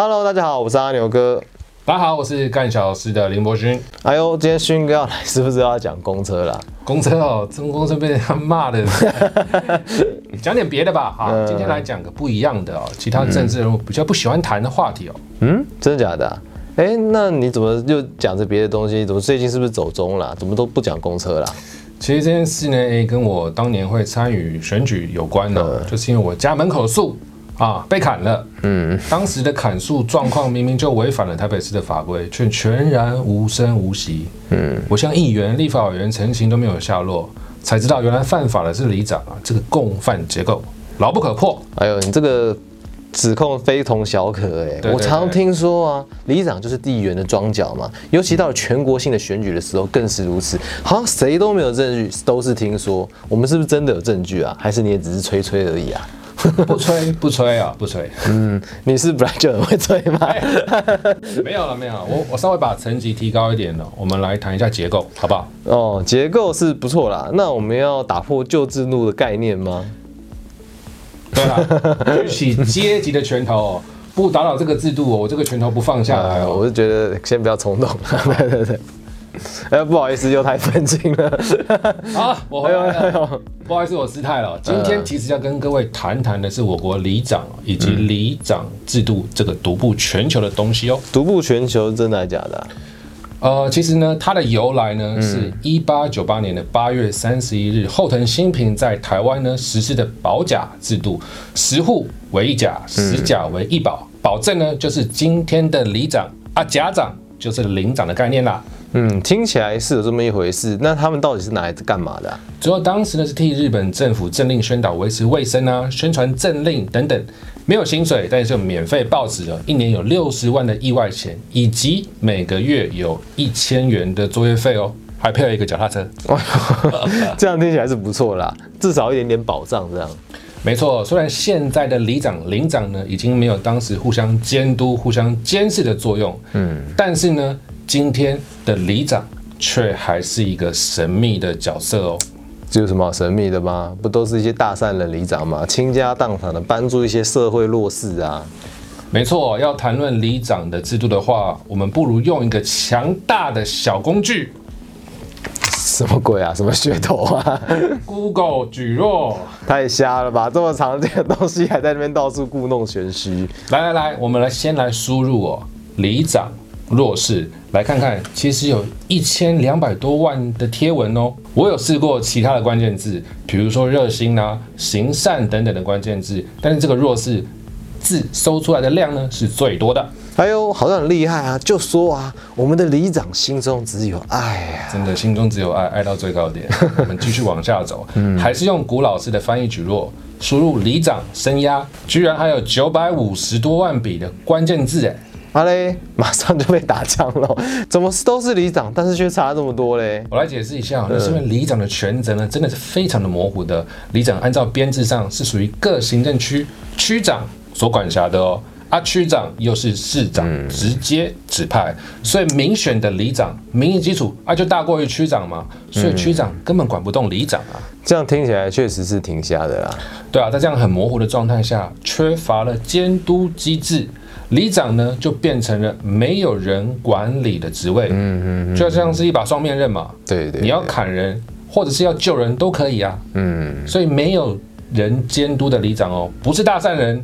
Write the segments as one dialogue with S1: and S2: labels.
S1: Hello，大家好，我是阿牛哥。
S2: 大家好，我是干小事的林博勋。
S1: 哎呦，今天勋哥要来，是不是要讲公车啦？
S2: 公车哦，这公车被人家骂的。讲点别的吧，哈，今天来讲个不一样的哦，其他政治人物比较不喜欢谈的话题哦。
S1: 嗯，真的假的、啊？哎，那你怎么又讲着别的东西？怎么最近是不是走中了？怎么都不讲公车啦？
S2: 其实这件事呢，诶，跟我当年会参与选举有关的，就是因为我家门口树啊被砍了。嗯，当时的砍树状况明明就违反了台北市的法规，却全然无声无息。嗯，我向议员、立法委员陈情都没有下落，才知道原来犯法的是里长啊，这个共犯结构牢不可破。
S1: 哎呦，你这个指控非同小可哎、我常听说啊，里长就是地缘的庄脚嘛，尤其到了全国性的选举的时候更是如此。好像谁都没有证据，都是听说。我们是不是真的有证据啊？还是你也只是吹吹而已啊？
S2: 不吹不吹啊，不吹。
S1: 嗯，你是本来就很会吹吗？
S2: 没有了，没有了。我我稍微把层级提高一点了，我们来谈一下结构，好不好？
S1: 哦，结构是不错啦。那我们要打破旧制度的概念吗？
S2: 对了，举起阶级的拳头哦，不打倒这个制度哦，我这个拳头不放下来。
S1: 我是觉得先不要冲动。对对 对。哎，不好意思，又太愤青了。
S2: 好，我回来
S1: 哎
S2: 了。不好意思，我失态了。今天其实要跟各位谈谈的是我国里长以及里长制度这个独步全球的东西哦。
S1: 独步全球，真的还假的啊、
S2: 呃，其实呢，它的由来呢是一八九八年的八月三十一日，后藤新平在台湾呢实施的保甲制度，十户为一甲，十甲为一保，保证呢就是今天的里长啊，甲长就是领长的概念啦。
S1: 嗯，听起来是有这么一回事。那他们到底是拿来干嘛的啊、
S2: 主要当时呢是替日本政府政令宣导维持卫生啊，宣传政令等等，没有薪水，但是有免费报纸的，一年有六十万的意外钱，以及每个月有一千元的作业费哦，还配了一个脚踏车。
S1: 这样听起来是不错啦，至少一点点保障这样。
S2: 没错，虽然现在的里长、领长呢已经没有当时互相监督、互相监视的作用，嗯，但是呢，今天的里长却还是一个神秘的角色哦。
S1: 这有什么好神秘的吗？不都是一些大善人里长吗？倾家荡产的帮助一些社会弱势啊。
S2: 没错，要谈论里长的制度的话，我们不如用一个强大的小工具
S1: 什么鬼啊？什么噱头啊
S2: ？——Google 举弱。
S1: 太瞎了吧！这么常见的东西还在那边到处故弄玄虚。
S2: 来来来，我们来先来输入哦，里长弱势，来看看，其实有一千两百多万的贴文哦。我有试过其他的关键字，比如说热心啊、行善等等的关键字，但是这个弱势字搜出来的量呢是最多的。
S1: 哎呦，好像很厉害啊！就说啊，我们的里长心中只有爱呀、
S2: 真的心中只有爱，爱到最高点。我们继续往下走，还是用古老式的翻译举弱，输入里长声压，居然还有九百五十多万笔的关键字哎。
S1: 啊嘞，马上就被打枪了。怎么都是里长，但是却差这么多嘞？
S2: 我来解释一下，那是因为里长的权责呢，真的是非常的模糊的。里长按照编制上是属于各行政区区长所管辖的哦，啊，区长又是市长直接指派，所以民选的里长民意基础啊就大过于区长嘛，所以区长根本管不动里长啊。
S1: 这样听起来确实是挺瞎的啦。
S2: 对啊，在这样很模糊的状态下，缺乏了监督机制，里长呢就变成了没有人管理的职位，嗯嗯，就像是一把双面刃嘛。
S1: 对对
S2: 你要砍人或者是要救人都可以啊。
S1: 嗯，
S2: 所以没有人监督的里长哦，不是大善人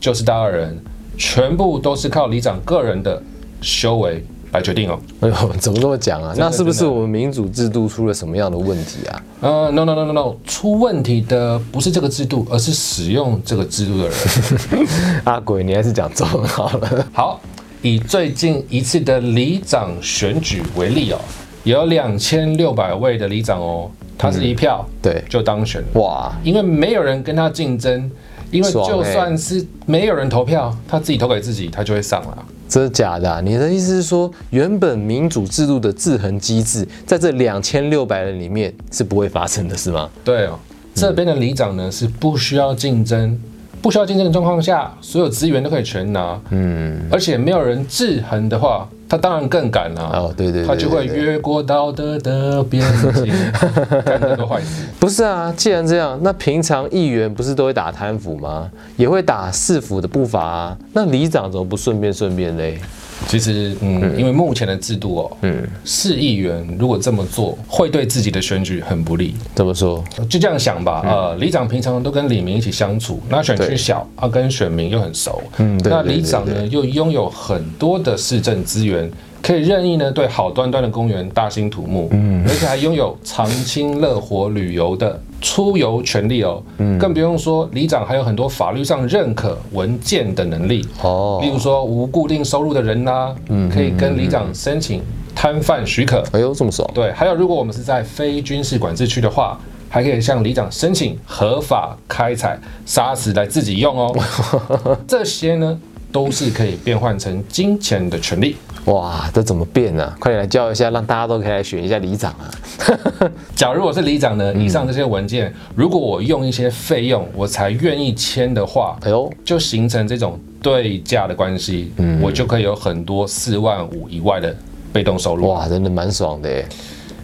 S2: 就是大恶人，全部都是靠里长个人的修为来决定哦。
S1: 哎呦，怎么这么讲啊？那是不是我们民主制度出了什么样的问题啊？
S2: 呃，no no no no no，出问题的不是这个制度，而是使用这个制度的人。
S1: 阿鬼，你还是讲中文好了。
S2: 好，以最近一次的里长选举为例哦，有两千六百位的里长哦，他是一票
S1: 对，
S2: 就当选了。
S1: 哇，
S2: 因为没有人跟他竞争，因为就算是没有人投票，他自己投给自己，他就会上了。
S1: 真的假的、啊？你的意思是说，原本民主制度的制衡机制，在这两千六百人里面是不会发生的，是吗？
S2: 对哦，这边的里长呢是不需要竞争，不需要竞争的状况下，所有资源都可以全拿，
S1: 嗯，
S2: 而且没有人制衡的话，他当然更敢了、
S1: 哦，对对对
S2: 他就会越过道德的边界，干那个坏事。
S1: 不是啊，既然这样，那平常议员不是都会打贪腐吗？也会打市府的步伐啊。那里长怎么不顺便顺便嘞？
S2: 其实，嗯，因为目前的制度哦，嗯，市议员如果这么做，会对自己的选举很不利。
S1: 怎么说？
S2: 就这样想吧，呃，里长平常都跟李明一起相处，那选区小，啊，跟选民又很熟，
S1: 嗯对
S2: 那
S1: 对对对
S2: 里长呢又拥有很多的市政资源，可以任意呢对好端端的公园大兴土木，嗯，而且还拥有长青乐活旅游的出游权利哦，嗯，更不用说里长还有很多法律上认可文件的能力，
S1: 哦
S2: 例如说无固定收入的人呐、嗯，可以跟里长申请摊贩许可，
S1: 哎呦，这么爽！
S2: 对，还有如果我们是在非军事管制区的话，还可以向里长申请合法开采砂石来自己用哦。这些呢，都是可以变换成金钱的权利。
S1: 哇，这怎么变啊？快点来教一下，让大家都可以来选一下里长啊！
S2: 假如我是里长呢，以上这些文件，如果我用一些费用我才愿意签的话，
S1: 哎呦，
S2: 就形成这种对价的关系，嗯我就可以有很多四万五以外的被动收入。
S1: 哇，真的蛮爽的耶！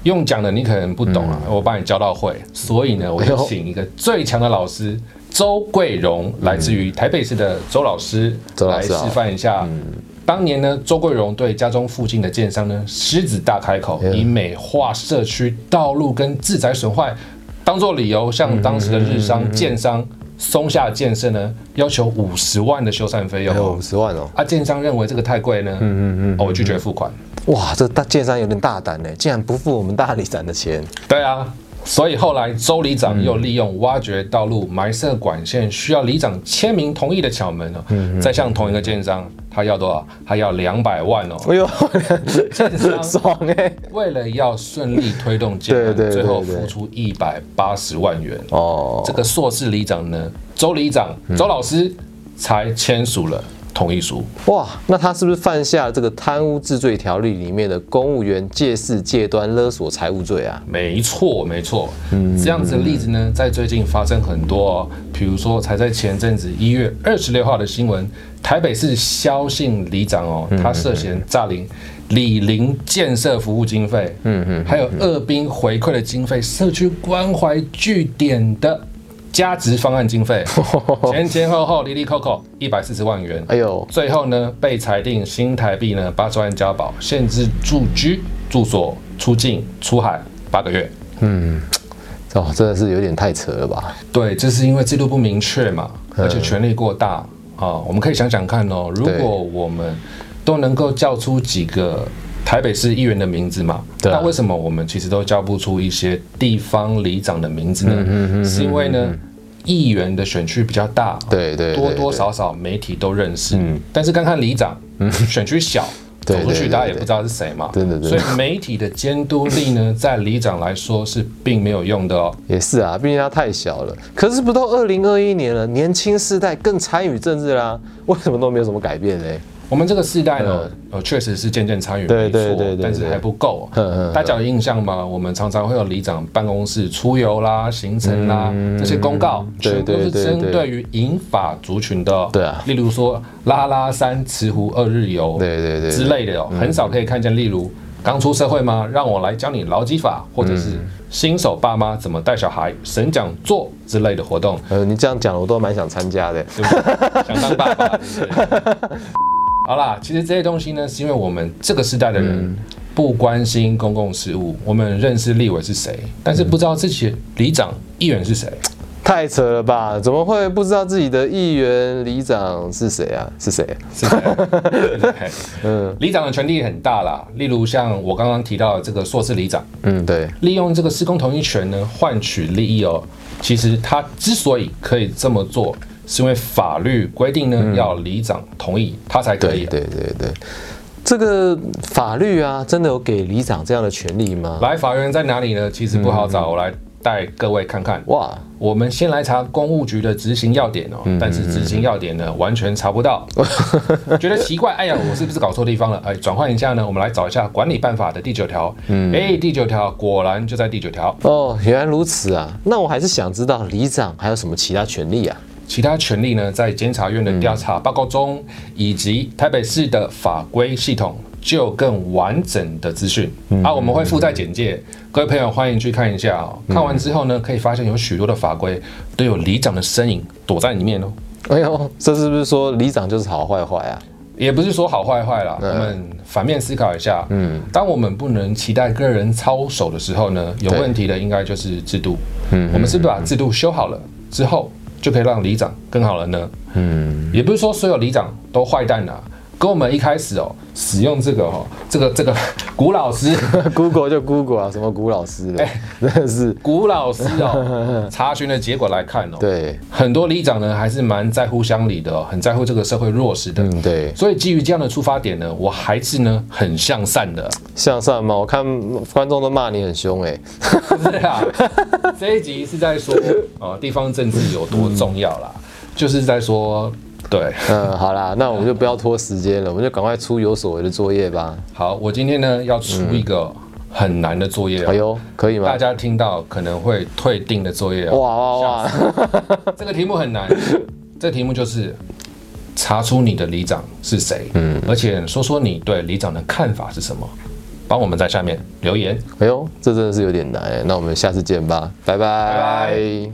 S2: 用讲的你可能不懂啊，我帮你教到会，所以呢，我就请一个最强的老师周桂荣，来自于台北市的周老师，来示
S1: 周老师好
S2: 范一下。当年呢，周桂荣对家中附近的建商呢狮子大开口，以美化社区道路跟自宅损坏当做理由，向当时的日商建商松下建设呢要求五十万的修缮费用。
S1: 五十万哦！
S2: 啊，建商认为这个太贵呢，嗯嗯嗯，我拒绝付款。
S1: 哇，这大建商有点大胆呢，竟然不付我们大理展的钱。
S2: 对啊，所以后来周里长又利用挖掘道路、埋设管线需要里长签名同意的巧门呢，再向同一个建商，他要多少？他要两百万哦。
S1: 哎呦，
S2: 建商
S1: 爽哎！
S2: 为了要顺利推动建案，最后付出一百八十万元。
S1: 哦，
S2: 这个硕士里长呢，周里长、周老师才签署了同意书。
S1: 哇，那他是不是犯下了这个贪污治罪条例里面的公务员借势借端勒索财物罪啊？
S2: 没错，没错，这样子的例子呢，在最近发生很多、哦，比如说才在前阵子一月二十六号的新闻，台北市萧姓里长哦，他涉嫌诈领李林建设服务经费，嗯嗯，还有二兵回馈的经费，社区关怀据点的加值方案经费，前前后后离离扣扣一百四十万元，
S1: 哎呦，
S2: 最后呢，被裁定新台币呢八十万交保，限制住居、住所、出境、出海八个月。
S1: 嗯哦，真的是有点太扯了吧？
S2: 对，这是因为制度不明确嘛，而且权力过大啊。我们可以想想看哦，如果我们都能够叫出几个台北市议员的名字嘛，那为什么我们其实都叫不出一些地方里长的名字呢
S1: 嗯
S2: 呢？是因为呢，议员的选区比较大，
S1: 对对对
S2: 多多少少媒体都认识，但是看看里长，选区小。走出去，
S1: 对对
S2: 大家也不知道是谁嘛，
S1: 真的真的
S2: 所以媒体的监督力呢，在里长来说是并没有用的哦。
S1: 也是啊，毕竟他太小了。可是不都二零二一年了，年轻世代更参与政治啦，为什么都没有什么改变嘞？
S2: 我们这个世代呢，呃，确实是渐渐参与，没错
S1: 对对对，
S2: 但是
S1: 对
S2: 还不够。大家有印象吗？我们常常会有里长办公室出游啦、行程啦这些公告，全部都是针对于银发族群的哦。
S1: 对啊
S2: 例如说拉拉山、慈湖二日游，
S1: 对对对对
S2: 之类的哦，很少可以看见。例如刚出社会吗？让我来教你劳基法，或者
S1: 嗯
S2: 是新手爸妈怎么带小孩、神讲座之类的活动。
S1: 呃，你这样讲，我都蛮想参加的。
S2: 想当爸爸，对？好啦，其实这些东西呢，是因为我们这个时代的人不关心公共事务，我们认识立委是谁，但是不知道自己里长、议员是谁。
S1: 太扯了吧？怎么会不知道自己的议员、里长是谁啊？是谁？
S2: 是谁？嗯，里长的权力很大啦，例如像我刚刚提到的这个硕士里长，
S1: 嗯，对，
S2: 利用这个施工同意权呢换取利益哦。其实他之所以可以这么做，是因为法律规定呢、要里长同意他才可以。
S1: 对对对对，这个法律啊，真的有给里长这样的权利吗？
S2: 来，法院在哪里呢？其实不好找，我来带各位看看。
S1: 哇，
S2: 我们先来查公务局的执行要点哦，但是执行要点呢完全查不到，觉得奇怪，哎呀，我是不是搞错地方了？哎，转换一下呢，我们来找一下管理办法的第九条。嗯哎，第九条果然就在第九条，
S1: 哦，原来如此啊！那我还是想知道里长还有什么其他权利啊？
S2: 其他权利呢，在监察院的调查报告中，以及台北市的法规系统就有更完整的资讯。啊，我们会附在简介，各位朋友欢迎去看一下哦。看完之后呢，可以发现有许多的法规都有里长的身影躲在里面哦。
S1: 哎呦，这是不是说里长就是好坏坏啊？
S2: 也不是说好坏坏啦，我们反面思考一下。嗯，当我们不能期待个人操守的时候呢，有问题的应该就是制度。嗯，我们是不是把制度修好了之后，就可以让里长更好了呢？嗯，也不是说所有里长都坏蛋啊。跟我们一开始哦，使用这个哦，这个这个古老师，
S1: Google 就 Google 啊，什么古老师的，真的是
S2: 古老师哦。查询的结果来看哦，
S1: 对，
S2: 很多里长呢还是蛮在乎乡里的，很在乎这个社会弱势的。
S1: 嗯，对。
S2: 所以基于这样的出发点呢，我还是呢很向善的。
S1: 向善吗？我看观众都骂你很凶哎。
S2: 是啊，这一集是在说哦，地方政治有多重要啦，就是在说。对，
S1: 嗯，好啦，那我们就不要拖时间了，我们就赶快出有所谓的作业吧。
S2: 好，我今天呢要出一个很难的作业。
S1: 哎呦，可以吗？
S2: 大家听到可能会退订的作业。
S1: 哇哇哇！
S2: 这个题目很难，这题目就是查出你的里长是谁，嗯，而且说说你对里长的看法是什么，帮我们在下面留言。
S1: 哎呦，这真的是有点难，那我们下次见吧，拜拜。